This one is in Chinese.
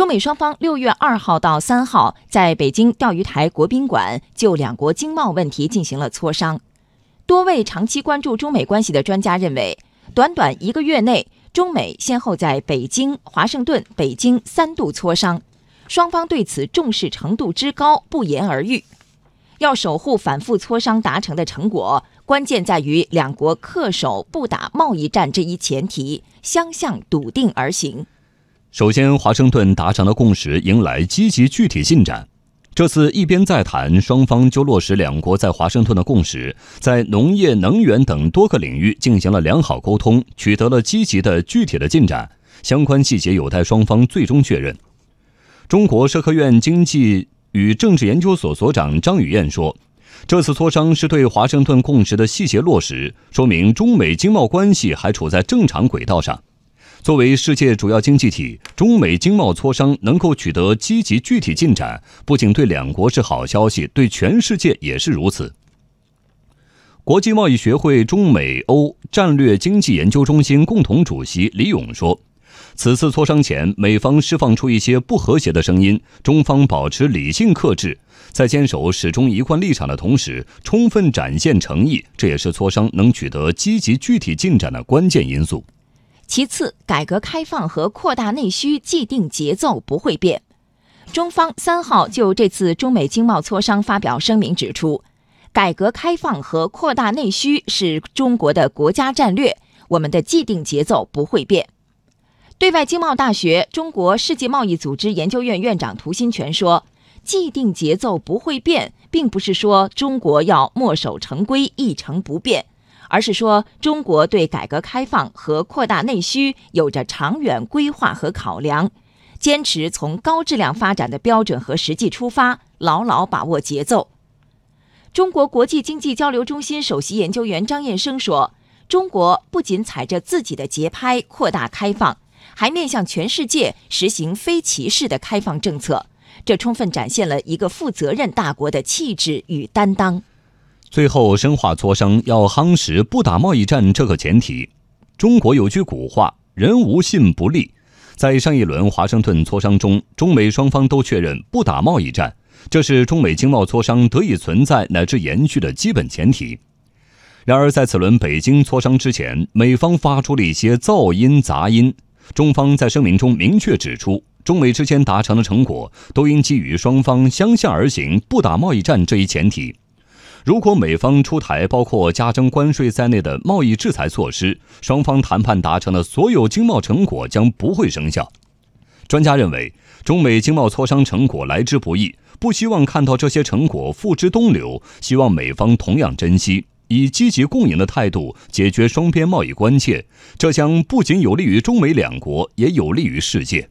中美双方六月二号到三号在北京钓鱼台国宾馆就两国经贸问题进行了磋商。多位长期关注中美关系的专家认为，短短一个月内，中美先后在北京、华盛顿、北京三度磋商，双方对此重视程度之高不言而喻。要守护反复磋商达成的成果，关键在于两国恪守不打贸易战这一前提，相向笃定而行。首先，华盛顿达成的共识迎来积极具体进展。这次一边再谈，双方就落实两国在华盛顿的共识，在农业、能源等多个领域进行了良好沟通，取得了积极的具体的进展。相关细节有待双方最终确认。中国社科院经济与政治研究所所长张宇燕说：“这次磋商是对华盛顿共识的细节落实，说明中美经贸关系还处在正常轨道上。”作为世界主要经济体，中美经贸磋商能够取得积极具体进展，不仅对两国是好消息，对全世界也是如此。国际贸易学会中美欧战略经济研究中心共同主席李勇说：“此次磋商前，美方释放出一些不和谐的声音，中方保持理性克制，在坚守始终一贯立场的同时，充分展现诚意，这也是磋商能取得积极具体进展的关键因素。”其次，改革开放和扩大内需既定节奏不会变。中方三号就这次中美经贸磋商发表声明，指出，改革开放和扩大内需是中国的国家战略，我们的既定节奏不会变。对外经贸大学中国世界贸易组织研究院院长涂新全说：“既定节奏不会变，并不是说中国要墨守成规、一成不变。”而是说，中国对改革开放和扩大内需有着长远规划和考量，坚持从高质量发展的标准和实际出发，牢牢把握节奏。中国国际经济交流中心首席研究员张燕生说：“中国不仅踩着自己的节拍扩大开放，还面向全世界实行非歧视的开放政策，这充分展现了一个负责任大国的气质与担当。”最后，深化磋商要夯实不打贸易战这个前提。中国有句古话：“人无信不立。”在上一轮华盛顿磋商中，中美双方都确认不打贸易战，这是中美经贸磋商得以存在乃至延续的基本前提。然而，在此轮北京磋商之前，美方发出了一些噪音杂音。中方在声明中明确指出，中美之间达成的成果都应基于双方相向而行、不打贸易战这一前提。如果美方出台包括加征关税在内的贸易制裁措施，双方谈判达成的所有经贸成果将不会生效。专家认为，中美经贸磋商成果来之不易，不希望看到这些成果付之东流，希望美方同样珍惜，以积极共赢的态度解决双边贸易关切。这将不仅有利于中美两国，也有利于世界。